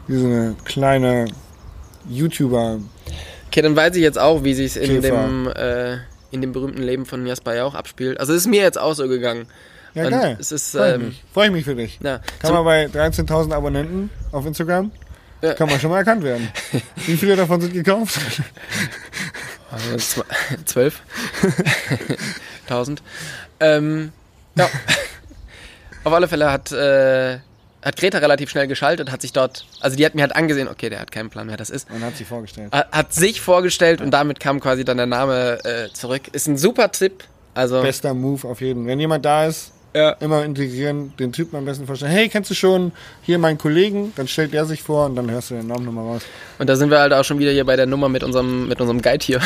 wie so eine kleine YouTuber. Okay, dann weiß ich jetzt auch, wie sich in Käfer. dem, äh, in dem berühmten Leben von Jasper ja auch abspielt. Also es ist mir jetzt auch so gegangen. Ja, Und geil. Es ist, Freue ich, ähm, mich. Freu ich mich für dich. ja, Kann man bei 13.000 Abonnenten auf Instagram, Ja. kann man schon mal erkannt werden. *laughs* Wie viele davon sind gekauft? Also zw- *laughs* Zwölf. *laughs* Tausend. Ähm, ja. Auf alle Fälle hat, äh, hat Greta relativ schnell geschaltet, hat sich dort, also die hat mir halt angesehen, okay, der hat keinen Plan, wer das ist. Man hat sie vorgestellt. Hat, hat sich vorgestellt und damit kam quasi dann der Name äh, zurück. Ist ein super Tipp. Also, Bester Move auf jeden. Wenn jemand da ist, ja. immer integrieren, den Typen am besten vorstellen. Hey, kennst du schon hier meinen Kollegen? Dann stellt der sich vor und dann hörst du den Namen nochmal raus. Und da sind wir halt auch schon wieder hier bei der Nummer mit unserem, mit unserem Guide hier.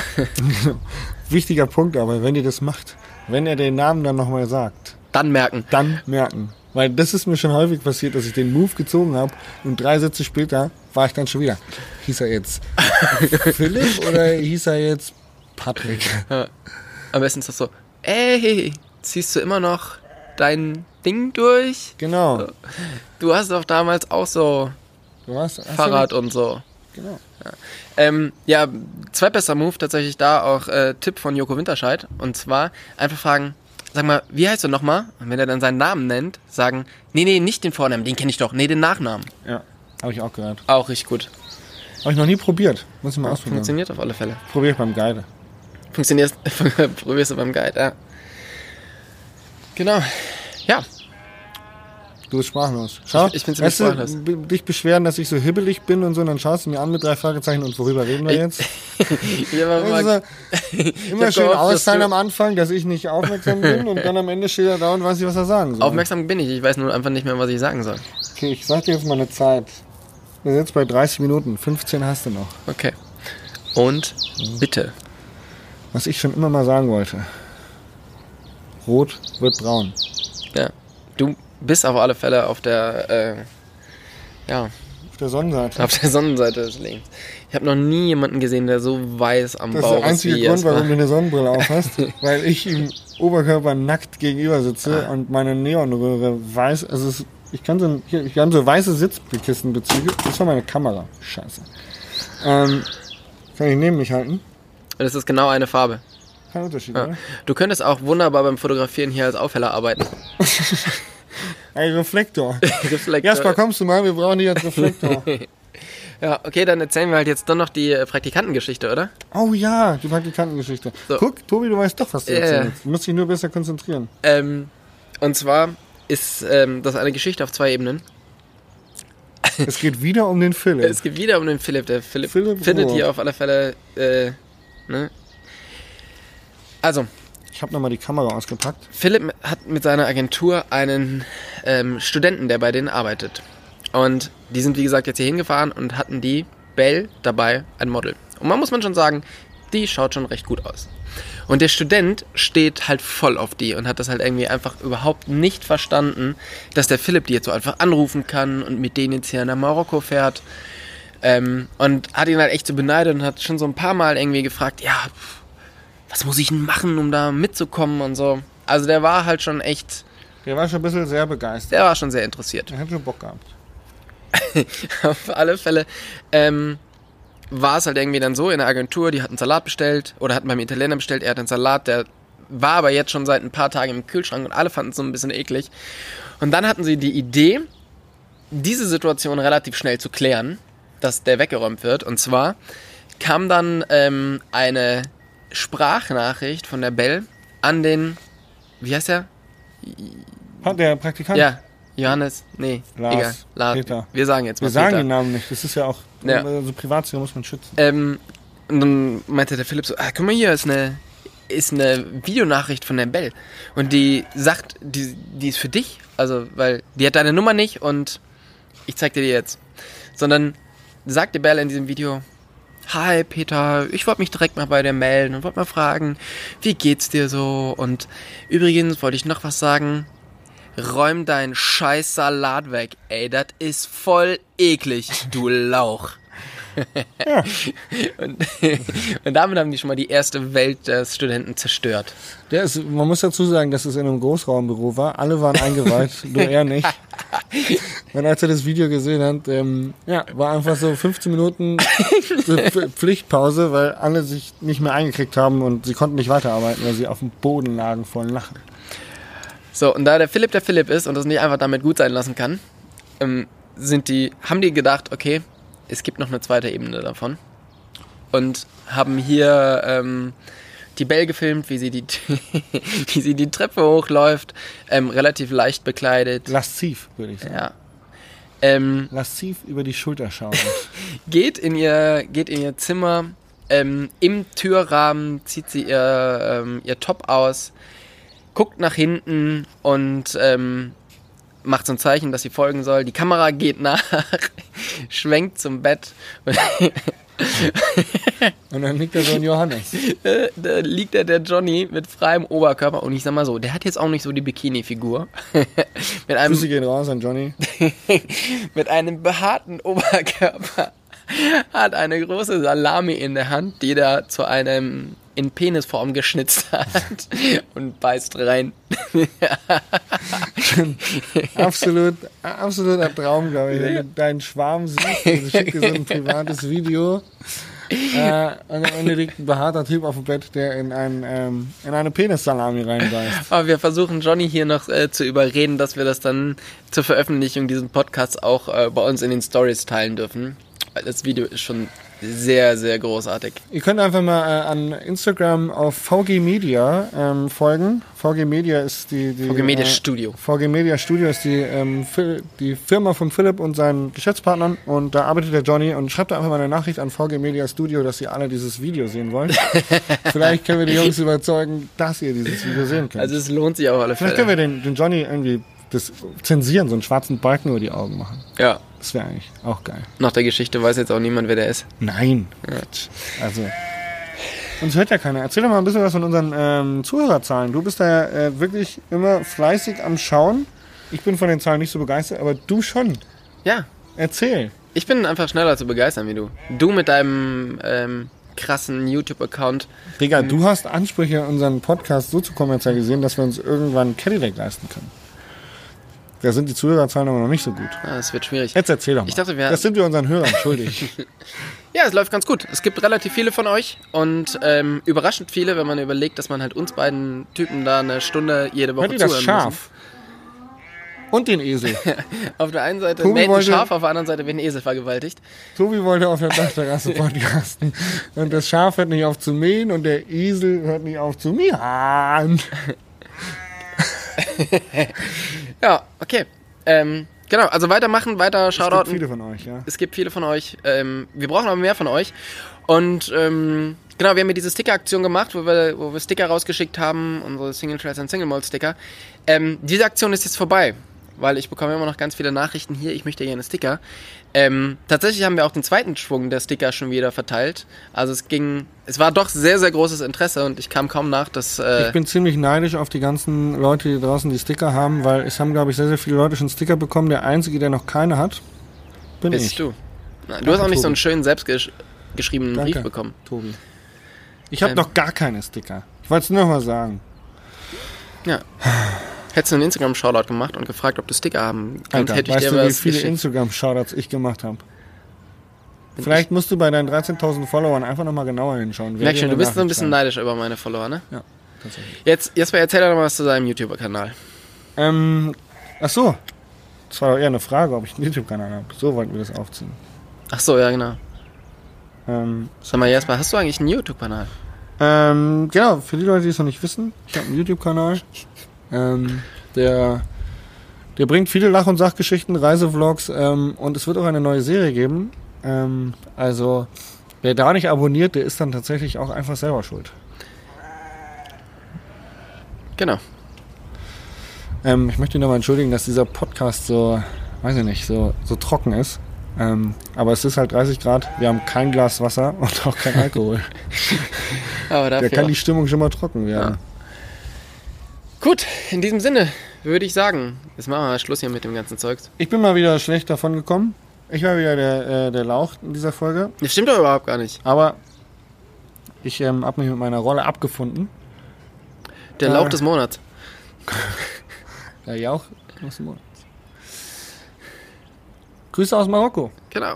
*laughs* Wichtiger Punkt aber, wenn ihr das macht, wenn er den Namen dann nochmal sagt, Dann merken. dann merken. Weil das ist mir schon häufig passiert, dass ich den Move gezogen habe und drei Sätze später war ich dann schon wieder. Hieß er jetzt *laughs* Philipp oder hieß er jetzt Patrick? Am besten ist das so, ey, ziehst du immer noch dein Ding durch? Genau. Du hast doch damals auch so Du hast, hast Fahrrad und so. Genau. Ähm, ja, zweitbester Move tatsächlich da auch äh, Tipp von Joko Winterscheid. Und zwar einfach fragen, sag mal, wie heißt du nochmal? Und wenn er dann seinen Namen nennt, sagen, nee, nee, nicht den Vornamen, den kenne ich doch, nee, den Nachnamen. Ja, habe ich auch gehört. Auch richtig gut. Habe ich noch nie probiert. Muss ich mal ausprobieren. Funktioniert auf alle Fälle. Probier ich beim Guide. Funktioniert, *laughs* probierst du beim Guide, ja. Genau. Ja, Du bist sprachlos. Schau, Ich- ich bin ziemlich weißt du, sprachlos. b- dich beschweren, dass ich so hibbelig bin und so, und dann schaust du mir an mit drei Fragezeichen und worüber reden wir jetzt? *laughs* Also, *laughs* immer schön gehofft, du- am Anfang, dass ich nicht aufmerksam bin und dann am Ende steht er da und weiß nicht, was er sagen soll. aufmerksam bin ich, ich weiß nur einfach nicht mehr, was ich sagen soll. Okay, ich sag dir jetzt mal eine Zeit. Wir sind jetzt bei 30 Minuten. 15 hast du noch. Okay. Und bitte. Was ich schon immer mal sagen wollte. Rot wird braun. Ja. Du bist auf alle Fälle auf der, äh, ja, Auf der Sonnenseite. Auf der Sonnenseite des Lebens. Ich habe noch nie jemanden gesehen, der so weiß am Das ist Bauch der einzige wie Grund, warum du eine Sonnenbrille auf hast, *laughs* weil ich im Oberkörper nackt gegenüber sitze Ah. und meine Neonröhre weiß, also es, ich kann so, hier, ich kann so weiße Sitzkissenbezüge, das war meine Kamera, scheiße. Ähm, kann ich neben mich halten? Und es ist genau eine Farbe. Kein Unterschied, Ja. oder? Du könntest auch wunderbar beim Fotografieren hier als Aufheller arbeiten. *laughs* Ey, Reflektor. *laughs* Reflektor. Jasper, kommst du mal? Wir brauchen dich als Reflektor. *laughs* Ja, okay, dann erzählen wir halt jetzt dann noch die äh, Praktikantengeschichte, oder? Oh ja, die Praktikantengeschichte. So. Guck, Tobi, du weißt doch, was du ja. erzählst. Du musst dich nur besser konzentrieren. Ähm, und zwar ist ähm, das eine Geschichte auf zwei Ebenen. Es geht wieder um den Philipp. Es geht wieder um den Philipp. Der Philipp, Philipp findet Roth. hier auf alle Fälle. Äh, ne? Also, Ich habe nochmal die Kamera ausgepackt. Philipp hat mit seiner Agentur einen ähm, Studenten, der bei denen arbeitet. Und die sind, wie gesagt, jetzt hier hingefahren und hatten die Belle dabei, ein Model. Und man muss man schon sagen, die schaut schon recht gut aus. Und der Student steht halt voll auf die und hat das halt irgendwie einfach überhaupt nicht verstanden, dass der Philipp die jetzt so einfach anrufen kann und mit denen jetzt hier nach Marokko fährt. Ähm, und hat ihn halt echt so beneidet und hat schon so ein paar Mal irgendwie gefragt, ja, pff, was muss ich denn machen, um da mitzukommen und so. Also der war halt schon echt, Der war schon ein bisschen sehr begeistert. der war schon sehr interessiert. Der hat schon Bock gehabt. *laughs* Auf alle Fälle ähm, war es halt irgendwie dann so in der Agentur, die hat einen Salat bestellt oder hatten beim Italiener bestellt, er hat einen Salat, der war aber jetzt schon seit ein paar Tagen im Kühlschrank und alle fanden es so ein bisschen eklig. Und dann hatten sie die Idee, diese Situation relativ schnell zu klären, dass der weggeräumt wird. Und zwar kam dann ähm, eine Sprachnachricht von der Bell an den, wie heißt der? Hat der Praktikant? Ja, Johannes, nee, Lars, egal, Lars. Peter. Wir sagen jetzt mal Wir sagen Peter. den Namen nicht. Das ist ja auch, Ja. also Privatsphäre muss man schützen. Ähm, und dann meinte der Philipp so, ah, guck mal hier, ist eine, ist eine Videonachricht von der Bell. Und die sagt, die, die ist für dich. Also, weil die hat deine Nummer nicht und ich zeig dir die jetzt. Sondern sagt die Bell in diesem Video, Hi Peter, ich wollte mich direkt mal bei dir melden und wollte mal fragen, wie geht's dir so? Und übrigens wollte ich noch was sagen. Räum deinen scheiß Salat weg, ey, das ist voll eklig, du Lauch. *laughs* und, und damit haben die schon mal die erste Welt des Studenten zerstört. Der ist, man muss dazu sagen, dass es in einem Großraumbüro war. Alle waren eingeweiht, *laughs* nur er nicht. *laughs* Und als er das Video gesehen hat, ähm, ja, war einfach so 15 Minuten *laughs* Pf- Pflichtpause, weil alle sich nicht mehr eingekriegt haben und sie konnten nicht weiterarbeiten, weil sie auf dem Boden lagen vor Lachen. So, und da der Philipp der Philipp ist und das nicht einfach damit gut sein lassen kann, ähm, sind die, haben die gedacht, okay, es gibt noch eine zweite Ebene davon. Und haben hier ähm, die Belle gefilmt, wie sie die, *laughs* wie sie die Treppe hochläuft, ähm, relativ leicht bekleidet. Lasziv, würde ich sagen. Ja. Ähm, Lasziv über die Schulter schauen. *laughs* geht in ihr, geht in ihr Zimmer. Ähm, Im Türrahmen zieht sie ihr, ähm, ihr Top aus, guckt nach hinten und ähm, macht so ein Zeichen, dass sie folgen soll. Die Kamera geht nach, *laughs* schwenkt zum Bett. *laughs* Und dann liegt da so ein Johannes. äh, da liegt da der Johnny mit freiem Oberkörper. Und ich sag mal so, der hat jetzt auch nicht so die Bikini-Figur. *laughs* mit, einem, Grüße gehen raus an Johnny. *laughs* mit einem behaarten Oberkörper. Hat eine große Salami in der Hand, die er zu einem in Penisform geschnitzt hat *laughs* und beißt rein. *laughs* Absolut, absoluter Traum, glaube ich. Wenn du deinen Schwarm siehst, also *laughs* schick dir so ein privates Video. Äh, und Ende liegt ein behaarter Typ auf dem Bett, der in, ein, ähm, in eine Penissalami reinbeißt. Aber wir versuchen Johnny hier noch äh, zu überreden, dass wir das dann zur Veröffentlichung dieses Podcasts auch äh, bei uns in den Stories teilen dürfen. Weil Das Video ist schon sehr, sehr großartig. Ihr könnt einfach mal äh, an Instagram auf VG Media ähm, folgen. VG Media ist die, die VG Media äh, Studio. VG Media Studio ist die, ähm, die Firma von Philipp und seinen Geschäftspartnern und da arbeitet der Johnny und schreibt da einfach mal eine Nachricht an VG Media Studio, dass ihr alle dieses Video sehen wollt. *laughs* Vielleicht können wir die Jungs überzeugen, dass ihr dieses Video sehen könnt. Also es lohnt sich auf alle Vielleicht können Fälle. wir den, den Johnny irgendwie das zensieren, so einen schwarzen Balken über die Augen machen. Ja, Das wäre eigentlich auch geil. nach der Geschichte weiß jetzt auch niemand, wer der ist. Nein. Quatsch. Also. Uns hört ja keiner. Erzähl doch mal ein bisschen was von unseren ähm, Zuhörerzahlen. Du bist da ja äh, wirklich immer fleißig am Schauen. Ich bin von den Zahlen nicht so begeistert, aber du schon. Ja, Erzähl. Ich bin einfach schneller zu begeistern wie du. Du mit deinem ähm, krassen YouTube-Account. Digga, du hast Ansprüche, unseren Podcast so zu kommerzialisieren, dass wir uns irgendwann Cadillac leisten können. Da sind die Zuhörerzahlen aber noch nicht so gut. Ah, das wird schwierig. Jetzt erzähl doch mal. Ich dachte, wir- das sind wir unseren Hörern schuldig. *laughs* Ja, es läuft ganz gut. Es gibt relativ viele von euch und ähm, überraschend viele, wenn man überlegt, dass man halt uns beiden Typen da eine Stunde jede Woche Hört ihr das Schaf? Und den Esel. *laughs* Auf der einen Seite Tobi wollte- Schaf, auf der anderen Seite wird ein Esel vergewaltigt. Tobi wollte auf der Dachterrasse *laughs* podcasten. Und das Schaf hört nicht auf zu mähen und der Esel hört nicht auf zu miauen. *laughs* Ja, okay. Ähm, genau, also weitermachen, weiter Es gibt Shoutouten. viele von euch, ja. Es gibt viele von euch. Ähm, wir brauchen aber mehr von euch. Und ähm, genau, wir haben ja diese Sticker-Aktion gemacht, wo wir, wo wir Sticker rausgeschickt haben, unsere Single Trails und Single Malt Sticker. Ähm, diese Aktion ist jetzt vorbei, weil ich bekomme immer noch ganz viele Nachrichten hier, ich möchte gerne Sticker. Ähm, tatsächlich haben wir auch den zweiten Schwung der Sticker schon wieder verteilt. Also es ging, es war doch sehr, sehr großes Interesse und ich kam kaum nach, dass... Äh, Ich bin ziemlich neidisch auf die ganzen Leute, die draußen die Sticker haben, weil es haben, glaube ich, sehr, sehr viele Leute schon Sticker bekommen. Der Einzige, der noch keine hat, bin bist ich. du. Na, du hast auch nicht so Tobi. einen schönen selbstgeschriebenen Danke. Brief bekommen. Tobi. Ich habe Ähm. noch gar keine Sticker. Ich wollte es nur noch mal sagen. Ja. *sighs* *sighs* Hättest du einen Instagram-Shoutout gemacht und gefragt, ob du Sticker haben kannst, Alter, hätte ich weißt dir du, wie was viele geschickt. Instagram-Shoutouts ich gemacht habe? Vielleicht musst du bei deinen 13.000 Followern einfach noch mal genauer hinschauen. Merk schon, du bist so ein bisschen neidisch über meine Follower, ne? Ja, tatsächlich. Jetzt, Jesper, erzähl doch mal was zu deinem YouTuber-Kanal. Ähm, ach so. Das war doch eher eine Frage, ob ich einen YouTube-Kanal habe. So wollten wir das aufziehen. Ach so, ja, genau. Ähm, Sag mal, Jesper, hast du eigentlich einen YouTube-Kanal? ähm, genau, für die Leute, die es noch nicht wissen, ich habe einen YouTube-Kanal. Ähm, der, der bringt viele Lach- und Sachgeschichten, Reisevlogs ähm, und es wird auch eine neue Serie geben. Ähm, also, wer da nicht abonniert, der ist dann tatsächlich auch einfach selber schuld. Genau. Ähm, ich möchte nochmal entschuldigen, dass dieser Podcast so, weiß ich nicht, so, so trocken ist. Ähm, aber es ist halt 30 Grad, wir haben kein Glas Wasser und auch kein *laughs* Alkohol. Aber Da dafür. kann die Stimmung schon mal trocken werden. Gut, in diesem Sinne würde ich sagen, jetzt machen wir mal Schluss hier mit dem ganzen Zeugs. Ich bin mal wieder schlecht davon gekommen. Ich war wieder der, äh, der Lauch in dieser Folge. Das stimmt doch überhaupt gar nicht. Aber ich ähm, habe mich mit meiner Rolle abgefunden. Der Äh. Lauch des Monats. *laughs* Der Jauch aus dem Monat. Grüße aus Marokko. Genau.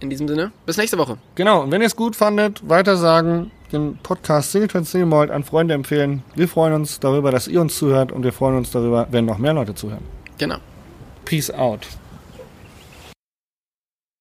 In diesem Sinne, bis nächste Woche. Genau, und wenn ihr es gut fandet, weiter sagen, den Podcast Single Trans Single Malt an Freunde empfehlen. Wir freuen uns darüber, dass ihr uns zuhört und wir freuen uns darüber, wenn noch mehr Leute zuhören. Genau. Peace out.